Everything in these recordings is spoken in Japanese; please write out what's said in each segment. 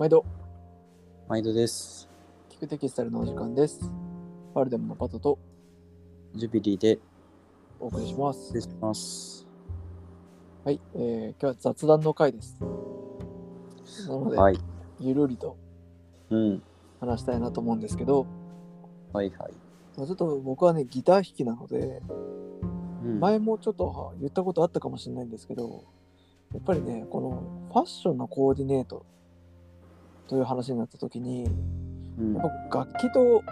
毎度、毎度です。聞くテキスタイルのお時間です。パルデムのパトとジュビリーでお送りします失。礼します。はい、えー今日は雑談の回です。なので、はい。ゆるりとうん。話したいなと思うんですけど、はいはい。まあちょっと僕はね、ギター弾きなので、うん、前もちょっとは言ったことあったかもしれないんですけど、やっぱりね、このファッションのコーディネートという話になった時に、うん。やっぱ楽器と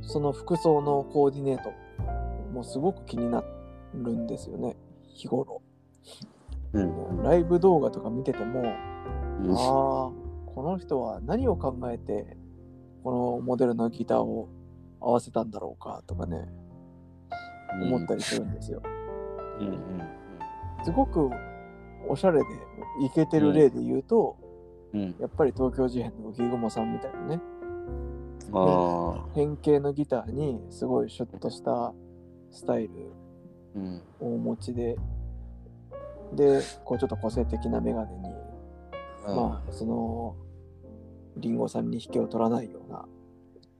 その服装のコーディネートもすごく気になるんですよね。日頃。うん。ライブ動画とか見てても、うん。ああこの人は何を考えてこのモデルのギターを合わせたんだろうかとかね思ったりするんですよ、うん。うん。すごくおしゃれでイケてる例で言うと、うん。やっぱり東京事変の浮雲さんみたいなね。変形のギターにすごいシュッとしたスタイルうん。をお持ちででこうちょっと個性的なメガネに、まあそのリンゴさんに引けを取らないような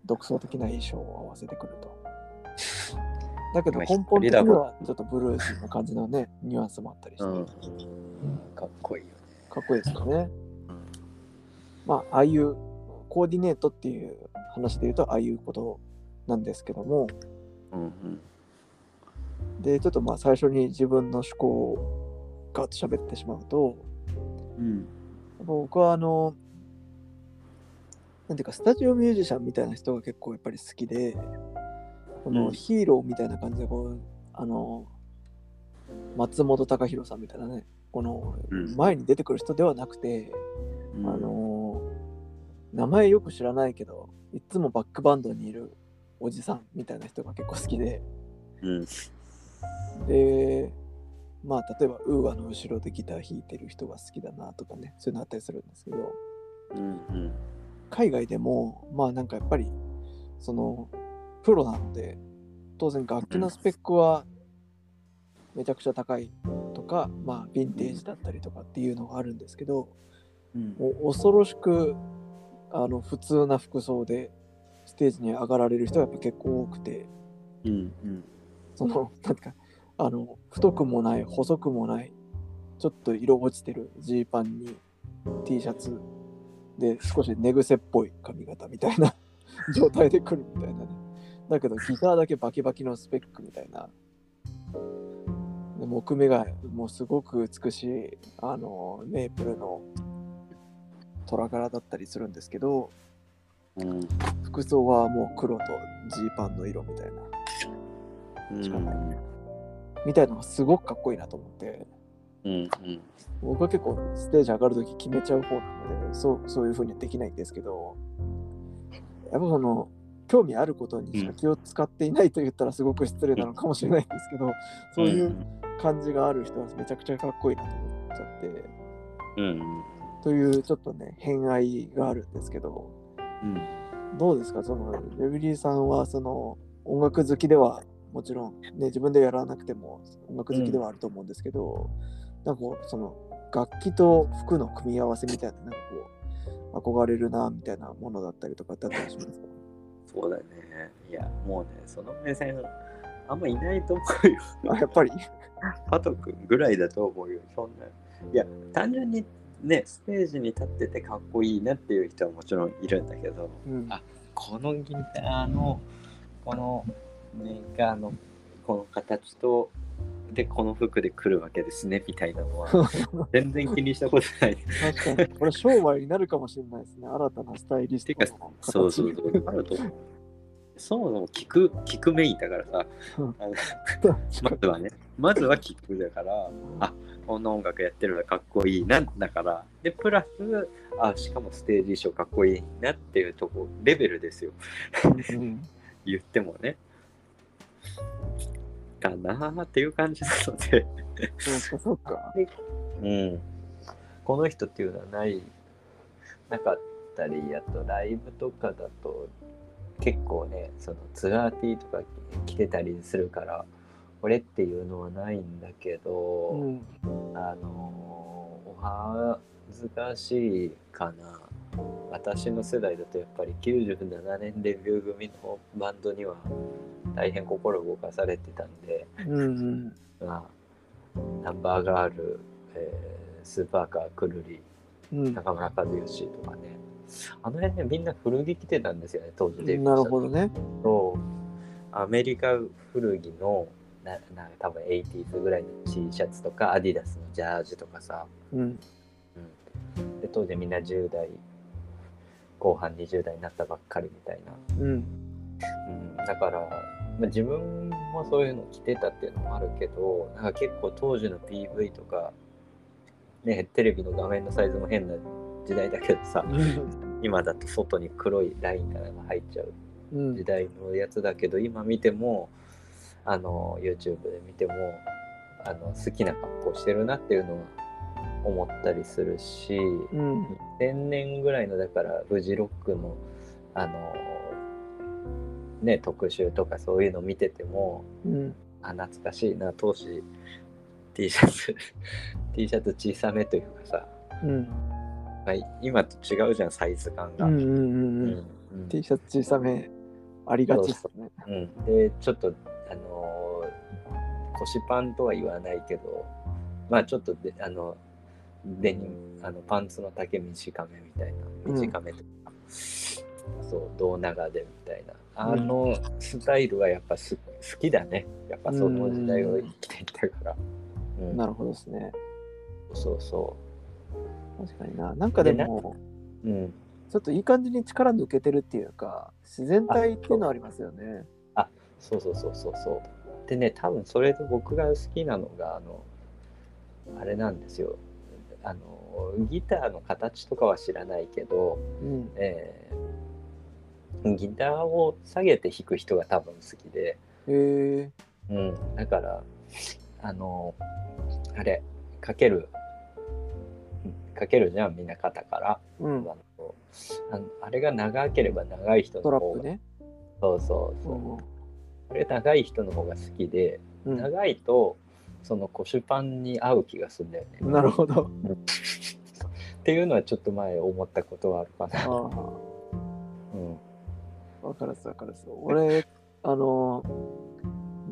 独創的な衣装を合わせてくると だけど今根本的にはちょっとブルースな感じのねニュアンスもあったりして、うん。かっこいいよね。かっこいいですよねうんまあああいうコーディネートっていう話で言うとああいうことなんですけども。うんうん。でちょっとまあ最初に自分の思考をガッと喋ってしまうと。うん。僕はあのなんていうかスタジオミュージシャンみたいな人が結構やっぱり好きで。こうん。のヒーローみたいな感じでこうあの松本隆弘さんみたいなねこのうん。前に出てくる人ではなくて、うん。あの名前よく知らないけどいっつもバックバンドにいるおじさんみたいな人が結構好きでうん。でまあ例えばウーアの後ろでギター弾いてる人が好きだなとかねそういうのあったりするんですけどうんうん。海外でもまあなんかやっぱりそのプロなので当然楽器のスペックはめちゃくちゃ高いとかまあヴィンテージだったりとかっていうのがあるんですけどうんもう恐ろしくあの普通な服装でステージに上がられる人がやっぱ結構多くて。うんうん。そのなんかあの太くもない細くもないちょっと色落ちてるジーパンに T シャツで少し寝癖っぽい髪型みたいな 状態で来るみたいなね。だけどギターだけバキバキのスペックみたいな。で木目がもうすごく美しいあのメープルの虎柄だったりするんですけどうん。服装はもう黒とジーパンの色みたいなうん。しかないみたいなのがすごくかっこいいなと思ってうんうん。僕は結構ステージ上がるとき決めちゃう方なのでそうそういう風にはできないんですけどやっぱその興味あることにしか気を使っていないと言ったらすごく失礼なのかもしれないんですけど、そういう感じがある人はめちゃくちゃかっこいいなと思っちゃってうんというちょっとね偏愛があるんですけどうん。どうですか？そのレビリーさんはその音楽好きではもちろん、ね、自分でやらなくても音楽好きではあると思うんですけど、なんかこうその楽器と服の組み合わせみたいななんかこう憧れるなみたいなものだったりとかってあったりしますか？そうだね。いや、もうね、その目線、あんまいないと思うよ。あやっぱり？パト君ぐらいだと思うよ、そんな。いや、単純にね、ステージに立っててかっこいいなっていう人はもちろんいるんだけど、うん。あこのギターの、このメーカーのこの形と、で、この服で来るわけですね、みたいなのは、全然気にしたことない。確かに。これ商売になるかもしれないですね新たなスタイリストの形そうそうそう、あると。そもそも聞く、聞くメインだからさ、まずはね、まずは聞くだから、あこの音楽やってるのかっこいいなだから。でプラスあしかもステージ衣装かっこいいなっていうとこレベルですよ。うん。言ってもね。かなーっていう感じなので。そうかそうか。うん。この人っていうのはないなかったりあとライブとかだと結構ねそのツアーティーとか着てたりするからこれっていうのはないんだけど、うんあのお恥ずかしいかな私の世代だとやっぱり97年デビュー組のバンドには大変心動かされてたんで、うんうん。まあ、ナンバーガール、えースーパーカーくるりうん。中村和義とかねあの辺ねみんな古着着てたんですよね当時デビューなるしたほどね。とアメリカ古着のなな多分 80s ぐらいの T シャツとかアディダスのジャージとかさ、うん。で当時みんな10代後半20代になったばっかりみたいな、うん。うん、だから、まあ、自分もそういうの着てたっていうのもあるけどなんか結構当時の PV とかねテレビの画面のサイズも変な時代だけどさ今だと外に黒いラインが入っちゃううん時。代のやつだけど今見てもあの YouTube で見てもあの好きな格好してるなっていうのは思ったりするしうん。2000年ぐらいのだからフジロックのあのね特集とかそういうの見ててもうん。あ懐かしいな当時 T シャツ T シャツ小さめというかさ、うん。まあ、今と違うじゃんサイズ感が。うんうんうんうん。うんうん T シャツ小さめありがちですね。うん、でちょっとあのー腰パンとは言わないけどまあちょっとであのデニムあのパンツの丈短めみたいうん。な短めとか、そう胴長でみたいな。あのスタイルはやっぱす好きだね。やっぱその時代を生きてきたから、うん。なるほどですね。そうそ確かにな。なんかでも、ううんちょっといい感じに力抜けてるっていうか、自然体っていうのはありますよね。そうそうそうそうそうでね多分それで僕が好きなのがあのあれなんですよあのギターの形とかは知らないけど、うん。えーギターを下げて弾く人が多分好きで、へえ。うん、だからあのあれかけるかけるじゃんみんな肩から、うん。あのあのあれが長ければ長い人トの方が、ね。そうそうそう、うんこれ長い人の方が好きで、うん。長いとその腰パンに合う気がするんだよね。なるほど。っていうのはちょっと前思ったことはあるかな。うん、わかるわかる。俺、あの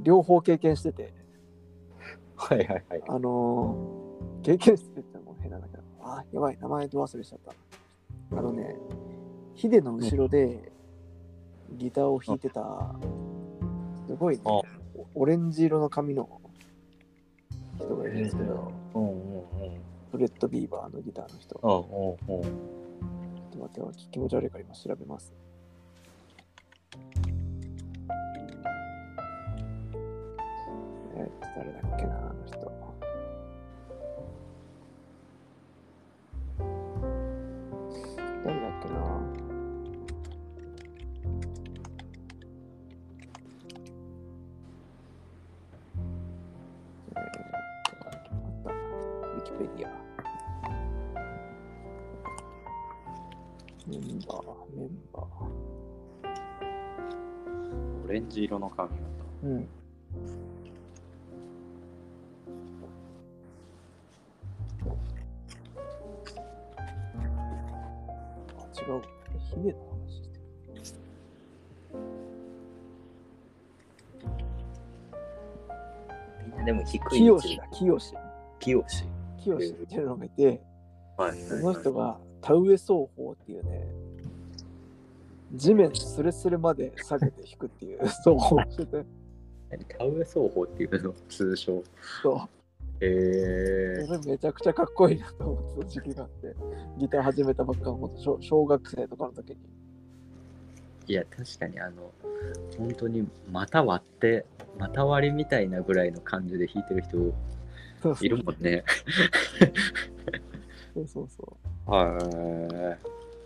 両方経験してて、はいはいはい。あの経験してても変なんだけど、あ、やばい、名前ど忘れしちゃった。あのね、ヒデの後ろでギターを弾いてた、すごいね、オレンジ色の髪の人がいるんですけど。フレッド・ビーバーのギターの人。ちうょ。っと待って、気持ち悪いから今調べます。えーっと、誰だっけな、レンジ色の髪型。うん。あ、違う。ヒデの話してる。みんなでも低い清志だ、清志。清志。清志っていうのがいて、はいその人が田植え奏法っていうね、地面スレスレまで下げて弾くっていう奏法をしてて、田植え奏法っていうの？通称。そう。へえそれめちゃくちゃかっこいいなと思ってた時期があって、ギター始めたばっかの小小学生とかの時に。いや、確かにあの、本当に股割って、股割りみたいなぐらいの感じで弾いてる人そうそういるもんね。そうそうそはう。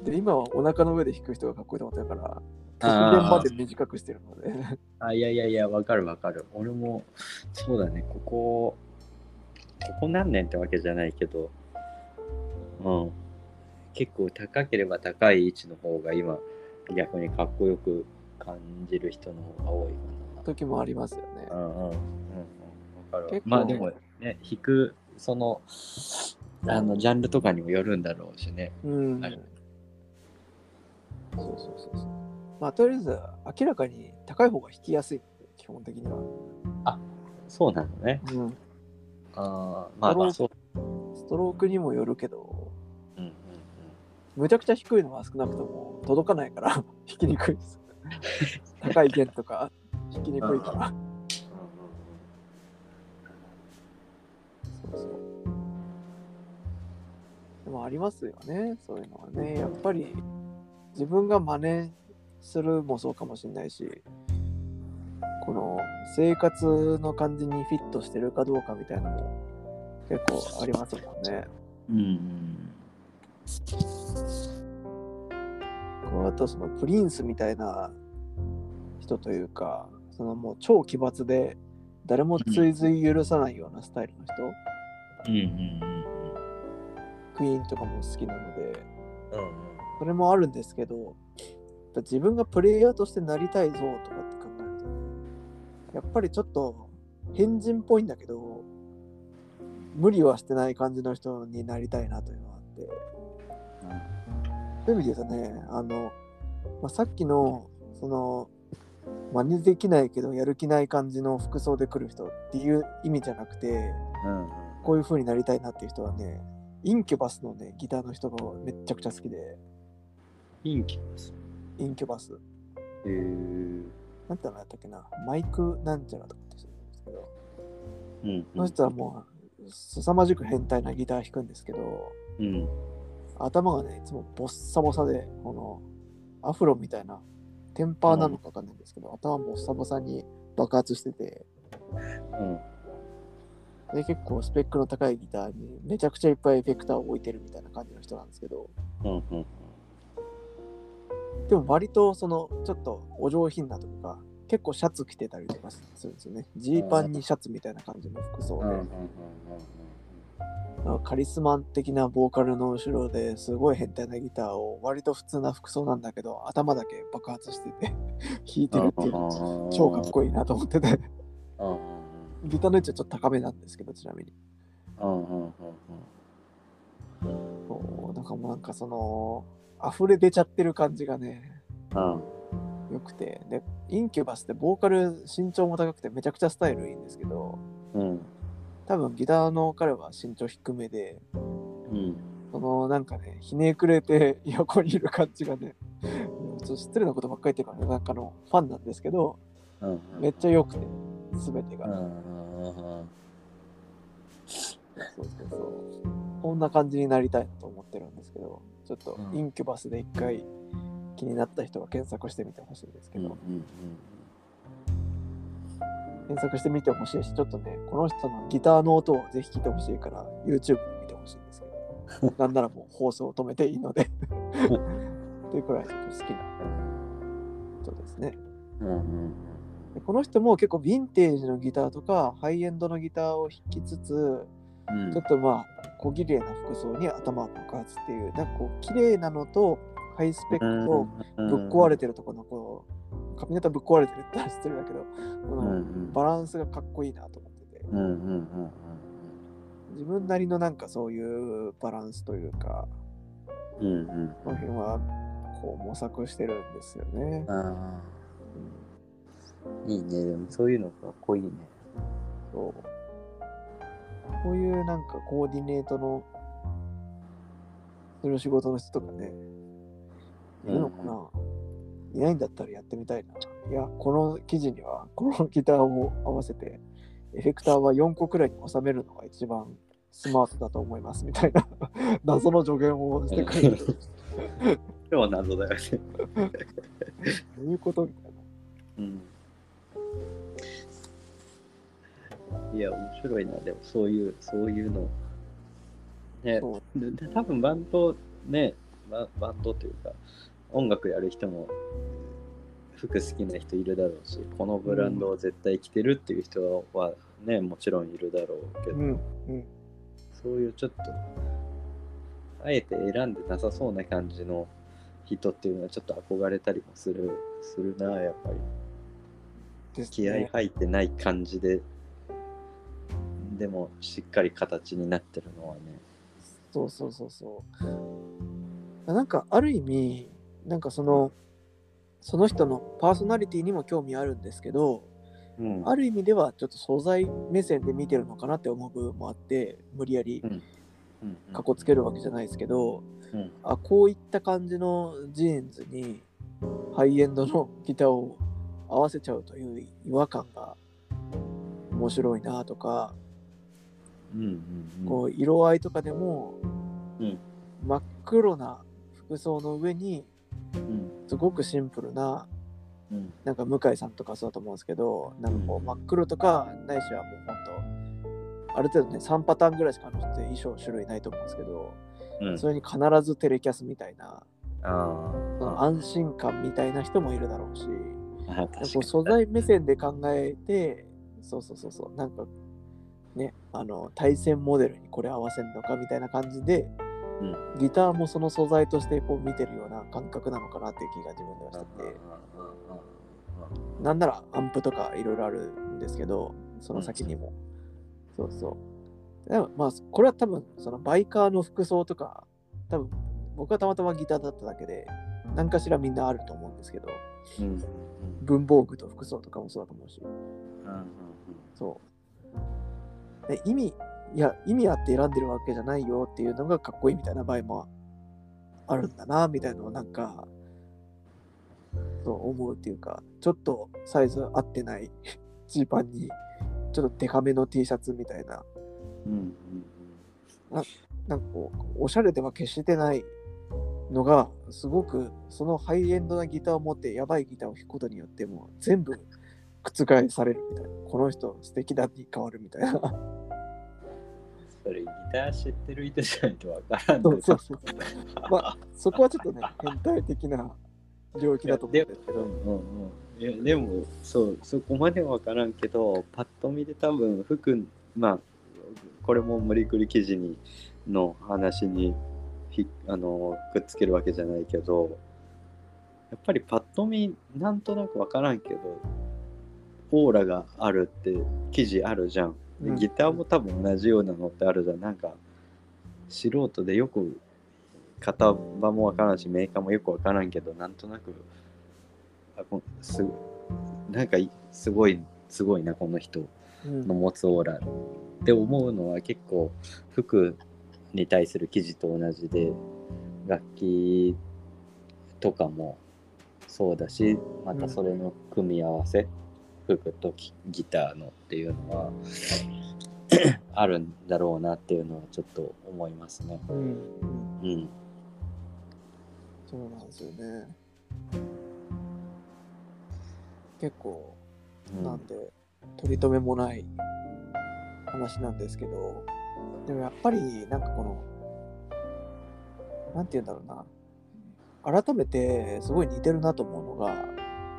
で、今はお腹の上で弾く人がかっこいいと思ったから、まで短くしてるので。い。あ、いやいやいや、わかるわかる。俺も、そうだね、ここ、ここ何年ってわけじゃないけど、うん。結構高ければ高い位置の方が今、逆にかっこよく感じる人の方が多いかな。時もありますよねう。んうんうんうん。わかるわまあでもね、弾く、その、あの、ジャンルとかにもよるんだろうしね。うん。はいそうそうそうそう。まあ、とりあえず、明らかに高い方が弾きやすい、基本的には。そうなのね。うん。ああ、まあまあそう。ストロークにもよるけど、うんうんむちゃくちゃ低いのは少なくとも届かないから 弾きにくいです。高い弦とか弾きにくいから。そうそう。でもありますよね、そういうのはね。やっぱり自分が真似するもそうかもしれないし、この生活の感じにフィットしてるかどうかみたいなのも結構ありますもんね。うんうんこうあとそのプリンスみたいな人というか、そのもう超奇抜で誰も追随許さないようなスタイルの人、うんうん。クイーンとかも好きなので、うんうんそれもあるんですけど、やっぱ自分がプレイヤーとしてなりたいぞとかって考えるとね、やっぱりちょっと変人っぽいんだけど、無理はしてない感じの人になりたいなというのがあって、そういう意味で言うとね、あの、まあ、さっきの、その、真似できないけどやる気ない感じの服装で来る人っていう意味じゃなくて、うんうん。こういう風になりたいなっていう人はね、インキュバスのね、ギターの人がめっちゃくちゃ好きで、インキュバス。インキュバス。へえ。なんて名前だったっけな、マイクなんちゃらとかって人なんですけど、うんその人はもう、凄まじく変態なギター弾くんですけど、うん。頭がね、いつもボッサボサで、この、アフロみたいな、テンパーなのかわかんないんですけど、頭ボッサボサに爆発してて、うん。で、結構スペックの高いギターにめちゃくちゃいっぱいエフェクターを置いてるみたいな感じの人なんですけど、うんうんでも割とその、ちょっとお上品なとか、結構シャツ着てたりとかするんですよね。ジーパンにシャツみたいな感じの服装で。カリスマ的なボーカルの後ろですごい変態なギターを割と普通な服装なんだけど頭だけ爆発してて 弾いてるっていうの超かっこいいなと思ってて。ギターの位置はちょっと高めなんですけどちなみに。うなん。かもうなんかその溢れ出ちゃってる感じがねうん。良くて。でインキュバスってボーカル身長も高くてめちゃくちゃスタイルいいんですけどうん。多分ギターの彼は身長低めでうん。そのなんかね、ひねくれて横にいる感じがね、ちょっと失礼なことばっかり言ってるからね、なんかのファンなんですけど、うんめっちゃ良くて、すべてが。うんうんそうそうそう。こんな感じになりたいなと思ってるんですけど、ちょっとうん。インキュバスで一回気になった人は検索してみてほしいんですけど、検索してみてほしいし、ちょっとね、この人のギターの音をぜひ聞いてほしいから、YouTube で見てほしいんですけど、なんならもう放送を止めていいので、っていうくらいちょっと好きな人ですね。うんうん。でこの人も結構ヴィンテージのギターとかハイエンドのギターを弾きつつ、うん。ちょっとまあ小綺麗な服装に頭を爆発っていうなんかこう綺麗なのとハイスペックとぶっ壊れてるところのこう髪型ぶっ壊れてるって言ったら失礼だけどこのんバランスがかっこいいなと思ってて。うんうんうん自分なりのなんかそういうバランスというかうんうんうんこの辺はこう模索してるんですよね。いいね。でもそういうのかっこいいね。そうこういうなんかコーディネートのする仕事の人とかね、いるのかな、いないんだったらやってみたいな。いや、この記事にはこのギターを合わせて、エフェクターは4個くらいに収めるのが一番スマートだと思いますみたいな謎の助言をしてくれる。でも謎だよねどういうこと？みたいな。うんいや面白いな。でもそういうそういうの。ね。多分バンドねババンドというか音楽やる人も服好きな人いるだろうしこのブランドを絶対着てるっていう人はねもちろんいるだろうけど、うん、うん。そういうちょっとあえて選んでなさそうな感じの人っていうのはちょっと憧れたりもするするなやっぱり。です気合ね。入ってない感じででもしっかり形になってるのはね。そうそうそうそう。なんかある意味、なんかそのその人のパーソナリティにも興味あるんですけどうん。ある意味ではちょっと素材目線で見てるのかなって思う部分もあって無理やりうん。かっこつけるわけじゃないですけど、うん。あこういった感じのジーンズにハイエンドのギターを合わせちゃうという違和感が面白いなとか、うんうんうんこう色合いとかでも、うん。真っ黒な服装の上にうん。すごくシンプルなうん。なんか向井さんとかそうだと思うんですけどなんかこう真っ黒とかないしはもうほんとある程度ね3パターンぐらいしかあの人って衣装種類ないと思うんですけど、うん。それに必ずテレキャスみたいな安心感みたいな人もいるだろうし素材目線で考えてそうそうそうそうなんかねあの対戦モデルにこれ合わせるのかみたいな感じで、うん。ギターもその素材としてこう見てるような感覚なのかなっていう気が自分ではしてて。なんならアンプとかいろいろあるんですけどその先にも、そうそう。でもまあこれは多分そのバイカーの服装とか多分僕はたまたまギターだっただけで何かしらみんなあると思うんですけど。うん。うん。文房具と服装とかもそうだと思うし。うん。うん。そうで意味いや意味あって選んでるわけじゃないよっていうのがかっこいいみたいな場合もあるんだなみたいなのをなんかそう思うっていうかちょっとサイズ合ってない ジーパンにちょっとデカめの T シャツみたいな。うんうんなんかこうおしゃれでは決してないのがすごくそのハイエンドなギターを持ってやばいギターを弾くことによっても全部覆されるみたいな。この人素敵だに変わるみたいな それギター知ってる人じゃないとわからんそうでそうそう。まあそこはちょっとね変態的な領域だと思う。んですけどうんうんうん。いやでもそうそこまでは分からんけどパッと見で多分服まあこれも無理くり記事にの話にひあのくっつけるわけじゃないけどやっぱりパッと見なんとなく分からんけどオーラがあるって記事あるじゃん。でギターも多分同じようなのってあるじゃん。なんか素人でよく型番もわからんしメーカーもよくわからんけどなんとなくあこすなんかすごいすごいなこの人の持つオーラ。って思うのは結構服に対する記事と同じで楽器とかもそうだしまたそれの組み合わせ、服とギギターのっていうのは あるんだろうなっていうのはちょっと思いますね。うん。うん。うん。そうなんですよね。結構うん。なんで取り留めもない話なんですけどでもやっぱりなんかこのなんて言うんだろうな。改めてすごい似てるなと思うのが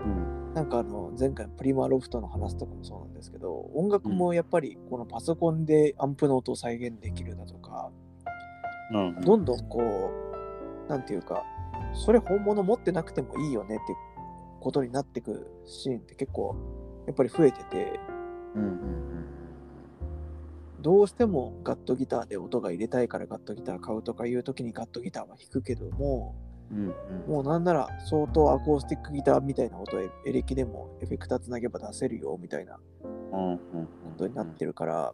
うんなんかあの前回のプリマロフトの話とかもそうなんですけど音楽もやっぱりこのパソコンでアンプの音を再現できるだとかうんどんどんこうなんていうかそれ本物持ってなくてもいいよねってことになってくシーンって結構やっぱり増えててうんうん。どうしてもガットギターで音が入れたいからガットギター買うとかいう時にガットギターは弾くけどもうんうん。もうなんなら相当アコースティックギターみたいな音をエレキでもエフェクターつなげば出せるよみたいなうんうん。ことになってるから、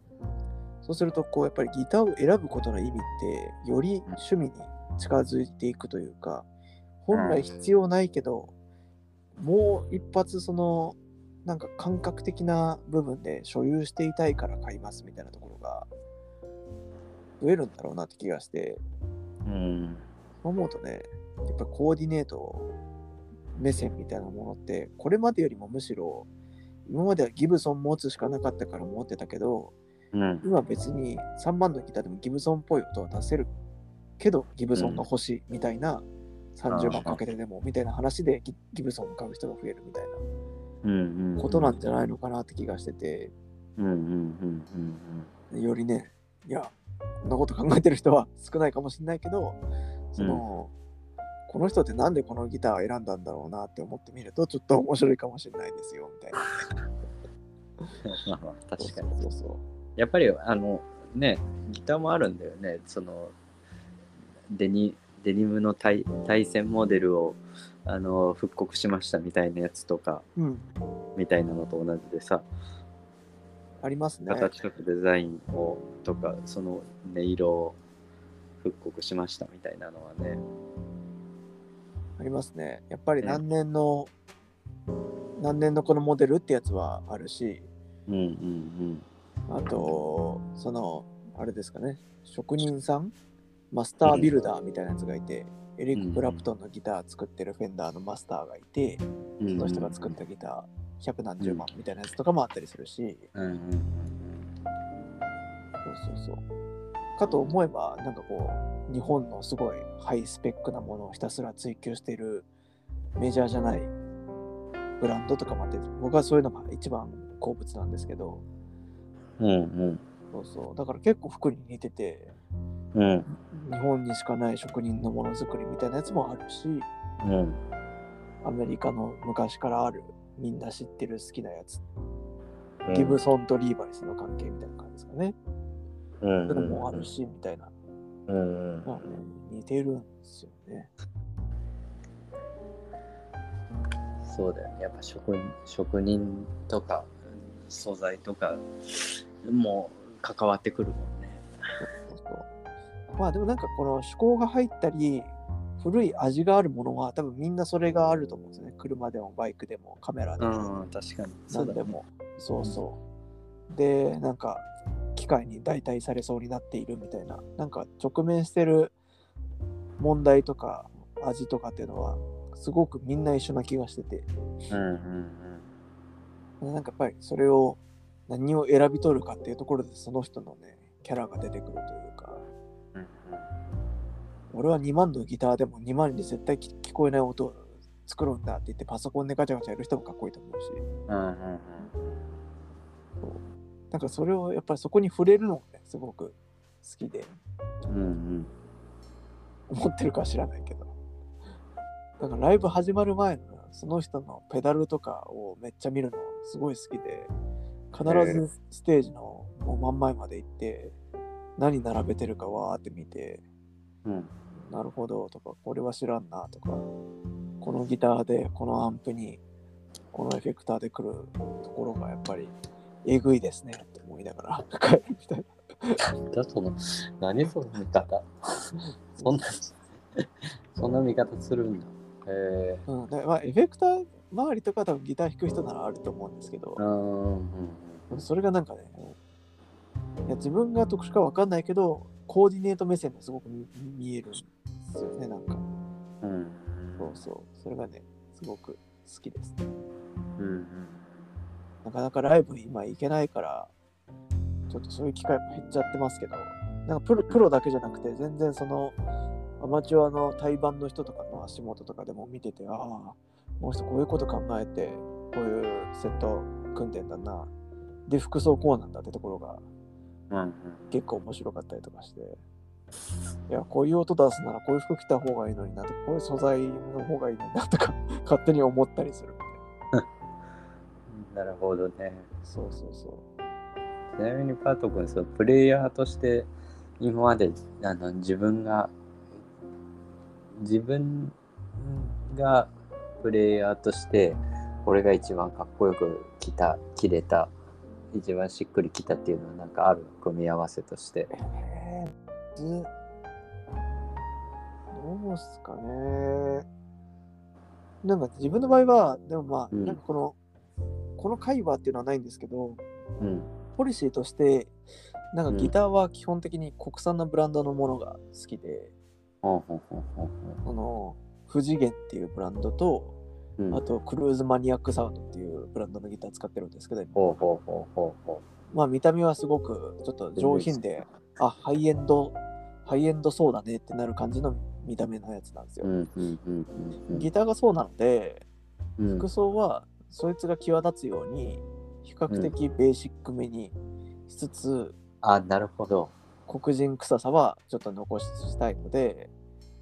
そうするとこうやっぱりギターを選ぶことの意味ってより趣味に近づいていくというか本来必要ないけど、もう一発そのなんか感覚的な部分で所有していたいから買いますみたいなところが増えるんだろうなって気がして。うん思うとねやっぱコーディネート目線みたいなものってこれまでよりもむしろ今まではギブソン持つしかなかったから持ってたけどうん。今別に3番のギターでもギブソンっぽい音は出せるけどギブソンが欲しいみたいな、30万かけてでもみたいな話でギギブソンを買う人が増えるみたいうんなことなんじゃないのかなって気がしてて。よりねいやこんなこと考えてる人は少ないかもしれないけどその、この人ってなんでこのギターを選んだんだろうなって思ってみるとちょっと面白いかもしれないですよみたいなまあまあ確かにそうそうやっぱりあのねギターもあるんだよねそのデニデニムの対対戦モデルをあの復刻しましたみたいなやつとかうん。みたいなのと同じでさありますね。形とかデザインをとかその音色を復刻しましたみたいなのはね。ありますね。やっぱり何年の、何年のこのモデルってやつはあるし、うんうんあと、その、あれですかね、職人さん、マスタービルダーみたいなやつがいて、エリック・クラプトンのギター作ってるフェンダーのマスターがいて、うんその人が作ったギター、百何十万みたいなやつとかもあったりするし、うんうん。そうそうそう。かと思えば、なんかこう、日本のすごいハイスペックなものをひたすら追求しているメジャーじゃないブランドとかもあって、僕はそういうのが一番好物なんですけど、うんうん。そうそう。だから結構服に似てて、うん。日本にしかない職人のものづくりみたいなやつもあるし、うん。アメリカの昔からあるみんな知ってる好きなやつ、うん。ギブソンとリーバイスの関係みたいな感じですかね。うんそういうのもあるし、みたいな。うんうんまあね、似てるんですよね。そうだよねやっぱ職人職人とか素材とかも関わってくるもんねそうそうまあでもなんかこの趣向が入ったり、古い味があるものは多分みんなそれがあると思うんですよね。車でもバイクでもカメラでもうん確かに何でも。そうそう。で、なんか機械に代替されそうになっているみたいな、なんか直面してる問題とか味とかっていうのはすごくみんな一緒な気がしてて、うんうんなんかやっぱりそれを何を選び取るかっていうところでその人のね、キャラが出てくるというか、うんうん。俺は2万のギターでも2万に絶対聞聞こえない音を作るんだって言ってパソコンでガチャガチャやる人もかっこいいと思うし、うんうんうんなんかそれをやっぱりそこに触れるのがね、すごく好きで、うんうん思ってるかは知らないけど。だからライブ始まる前のその人のペダルとかをめっちゃ見るのすごい好きで、必ずステージのもう真ん前まで行って、何並べてるかわーって見て、うんなるほどとか、これは知らんなとか、このギターでこのアンプにこのエフェクターで来るところがやっぱりえぐいですねって思いながら帰るみたいな。だその何その見方 そんなそんな見方するんだへえうん、まあエフェクター周りとか多分ギター弾く人ならあると思うんですけど、うんうんそれがなんかね、いや自分が特殊かわかんないけど、コーディネート目線ですごく見見えるんですよね、なんか。うんうんそうそう。それがね、すごく好きです。うんうんなかなかライブ今行けないから、ちょっとそういう機会も減っちゃってますけど、なんかプロプロだけじゃなくて、全然そのアマチュアの対バンの人とかの足元とかでも見てて、ああ、この人こういうこと考えて、こういうセット組んでんだな。で、服装こうなんだってところが結構面白かったりとかして、いや、こういう音出すならこういう服着た方がいいのになとか、こういう素材の方がいいのになとか、勝手に思ったりするみたいな。なるほどねそうそうそう。ちなみにパート君そのプレイヤーとして今まであの自分が自分がプレイヤーとしてこれが一番かっこよく着た着れた一番しっくりきたっていうのはなんかある？組み合わせとしてえー、ずどうっすかね。なんか自分の場合は、でもまあ、うんなんかこの、この会話っていうのはないんですけど、うん。ポリシーとして、なんかギターは基本的に国産のブランドのものが好きで、ほうほうほうほうほあの、富士源っていうブランドと、ううん。あとクルーズマニアックサウンドっていうブランドのギター使ってるんですけど、まあ見た目はすごくちょっと上品で、あ、ハイエンド、ハイエンドそうだねってなる感じの見た目のやつなんですよ。ギターがそうなので、うん。服装はそいつが際立つように、比較的ベーシックめにしつつ、あなるほど。黒人臭さはちょっと残したいので、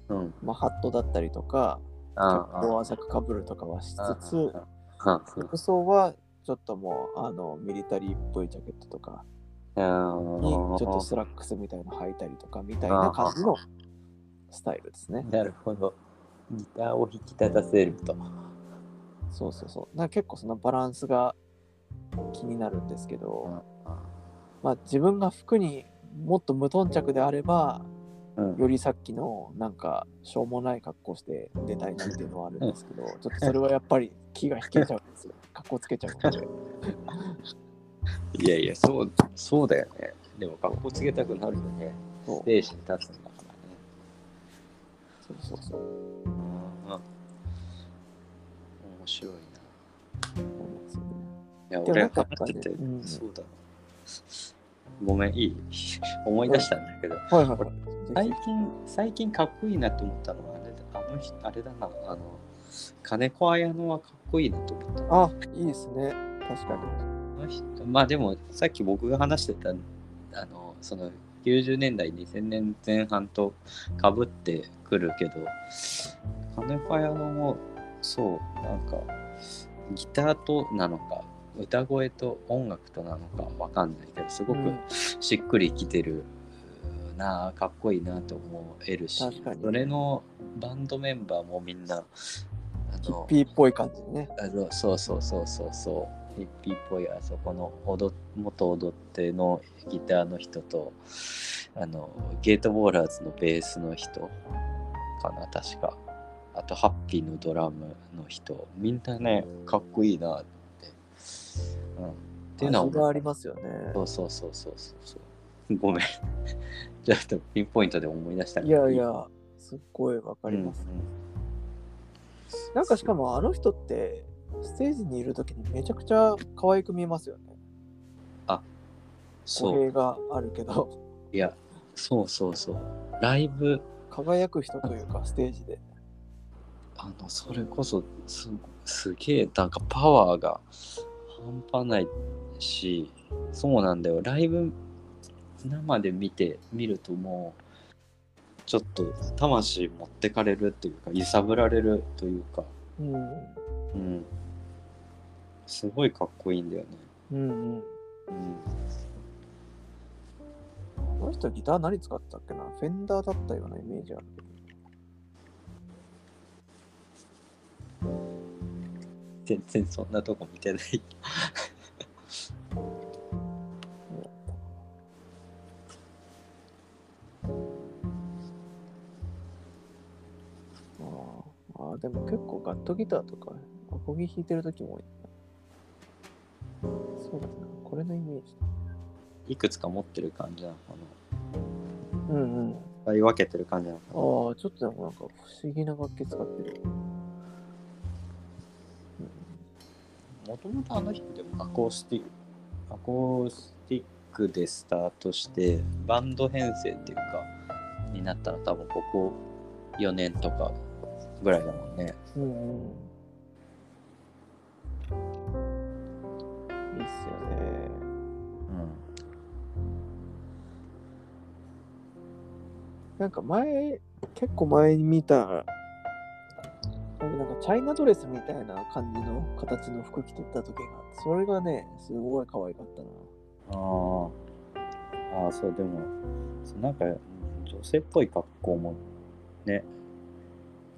うん。まあ、ハットだったりとか、キャあップを浅くかぶるとかはしつつ、あ服装はちょっともう、あの、ミリタリーっぽいジャケットとかに、ちょっとスラックスみたいなの履いたりとか、みたいな感じのスタイルですね。なるほど。ギターを引き立たせると。そうそうそう。なんか結構そのバランスが気になるんですけど、まあ自分が服にもっと無頓着であれば、うんよりさっきのなんかしょうもない格好して出たいなっていうのはあるんですけど、ちょっとそれはやっぱり気が引けちゃうんですよ。格好つけちゃうんで。いやいや、そう、そうだよね。でも、格好つけたくなるよね。ステージに立つんだからね。そうそうそう。うん面白いな。いや、俺なんかやってて、ねうんそうだな。ごめん、いい？思い出したんだけど、はいはいはい。最近、最近かっこいいなと思ったのは、あれだあの人、あれだな、あの、金子綾乃はかっこいいなと思った。あ、いいですね。確かに。あの人まあでも、さっき僕が話してた、あの、その、90年代、2000年前半とかぶってくるけど、金子綾乃も、そう、なんか、ギターとなのか、歌声と音楽となのかわかんないけど、すごくうん。しっくりきてるなあ、かっこいいなと思えるしそれのバンドメンバーもみんな、あヒッの、ピーっぽい感じね。あのそうそうそうそうそうヒッピーっぽいあそこの踊元踊ってのギターの人とあのゲートボーラーズのベースの人かな確かあとハッピーのドラムの人みんなねかっこいいなって、うん、っていうのは味がありますよね。そうそうそうそうそうごめん。ちょっとピンポイントで思い出したいやいや、すっごいわかります。うんうん。なんかしかもあの人って、ステージにいるときにめちゃくちゃ可愛く見えますよね。そう。語弊があるけど、いやそうそうそう。ライブ。輝く人というか、ステージで。あのそれこそすすげえなんかパワーが半端ないしそうなんだよライブ生で見て見るともうちょっと魂持ってかれるっていうか揺さぶられるというかうん。うんすごいかっこいいんだよねうんうん。うんこの人ギター何使ってたっけな？フェンダーだったようなイメージあるけど。全然そんなとこ見てない あーあー、でも結構ガットギターとか、アコギ弾いてるときも多いな。そうだな、これのイメージだ。いくつか持ってる感じなのかなうんうん。使い分けてる感じなのかなああ、ちょっとでもなんか不思議な楽器使ってる。もともとあの人でもアコースティック、アコースティックでスタートして、バンド編成っていうか、になったら多分ここ4年とかぐらいだもんね。うんうん。いいっすよね。なんか前、結構前に見た、なんかチャイナドレスみたいな感じの形の服着てた時があって、それがね、すごい可愛かったな。うん。ああ。ああ、そう、でも、なんか女性っぽい格好もね、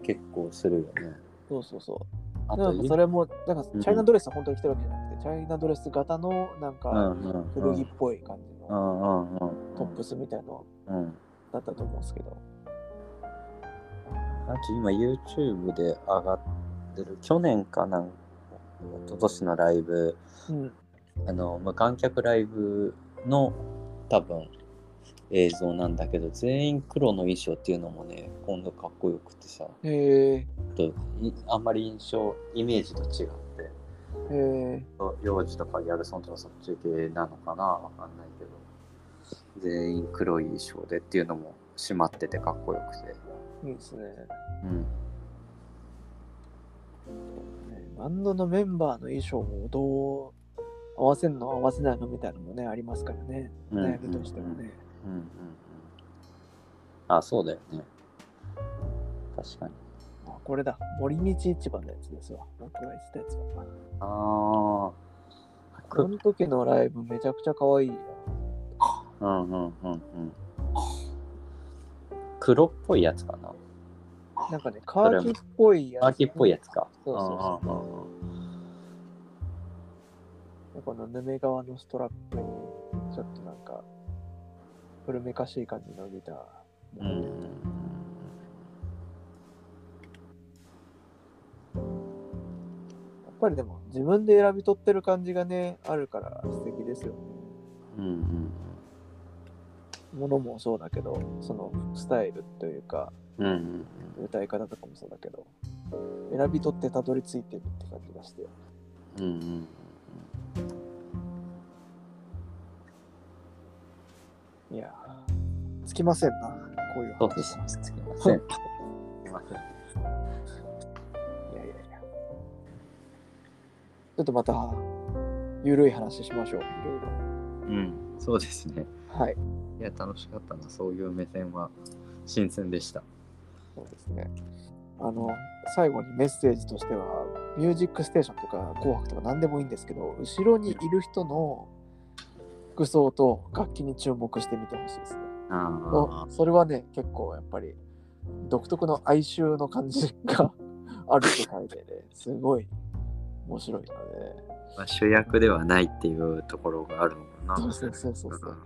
結構するよね。そうそうそう。あとなんかそれも、なんかうんチャイナドレス本当に着てるわけじゃなくて、チャイナドレス型のなんうかんうんうん、古着っぽい感じうのんうんうん。トップスみたいのうん。だったと思うんですけど。あと今 YouTube で上がってる去年かなん一昨年のライブうん。あの無観客ライブの多分映像なんだけど全員黒の衣装っていうのもね今度かっこよくてさ。へあんまり印象イメージと違って。へえ幼児とかギャルソンとかそっち系なのかな？わかんないけど。全員黒い衣装でっていうのも締まっててかっこよくていいですね。うんねバンドのメンバーの衣装もどう合わせるの合わせないのみたいなのもね、ありますからね。うんライブとしてもね。うんうんうんあ、そうだよね。確かに。あこれだ。森道市場のやつですわ。僕が言ってたやつは。ああ。くこの時のライブめちゃくちゃ可愛いよ。うんうんうんうん。黒っぽいやつかな。なんかね、カーキっぽいやつ。カーキっぽいやつか。そうそうそうこのヌメ側のストラップに、ちょっとなんか、古めかしい感じのギター。うん。やっぱりでも、自分で選び取ってる感じがね、あるから素敵ですよね。うんうんものもそうだけど、そのスタイルというか、うん。うんうん歌い方とかもそうだけど、選び取ってたどり着いてるって感じがして、うんうんいやー、つきませんな、こういうそう話。ですね。すみません。すみません。いやいやいや。ちょっとまた、ゆるい話しましょう、いろいうん、そうですね。ろ。はい、いや、楽しかったな。そういう目線は新鮮でした。そうですね。あの、最後にメッセージとしては、ミュージックステーションとか紅白とか何でもいいんですけど、後ろにいる人の服装と楽器に注目してみてほしいですね。あおそれはね、結構やっぱり独特の哀愁の感じが ある世界でね、すごい面白いので、まあ、主役ではないっていうところがあるのかな。そうそうそうそう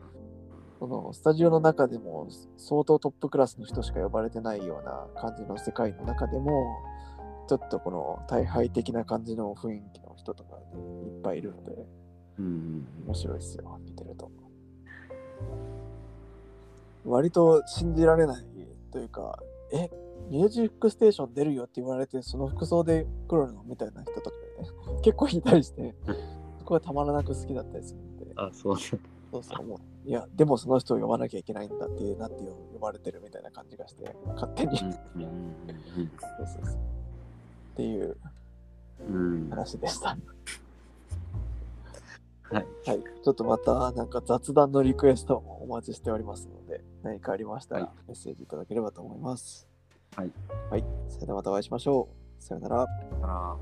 このスタジオの中でも相当トップクラスの人しか呼ばれてないような感じの世界の中でもちょっとこの大敗的な感じの雰囲気の人とか、ね、いっぱいいるのでうんうん面白いですよ見てると。割と信じられないというかえミュージックステーション出るよって言われてその服装で来るのみたいな人とかね結構いたりしてそこがたまらなく好きだったりするので。あ、そうね。そうそう、もう、いや、でもその人を呼ばなきゃいけないんだって、なって呼ばれてるみたいな感じがして、勝手に。そうそうそう。っていう。話でした。はい。はい。ちょっとまた、なんか雑談のリクエストもお待ちしておりますので、何かありましたらはいメッセージいただければと思います。はい。はい。それではまたお会いしましょう。さよなら。あら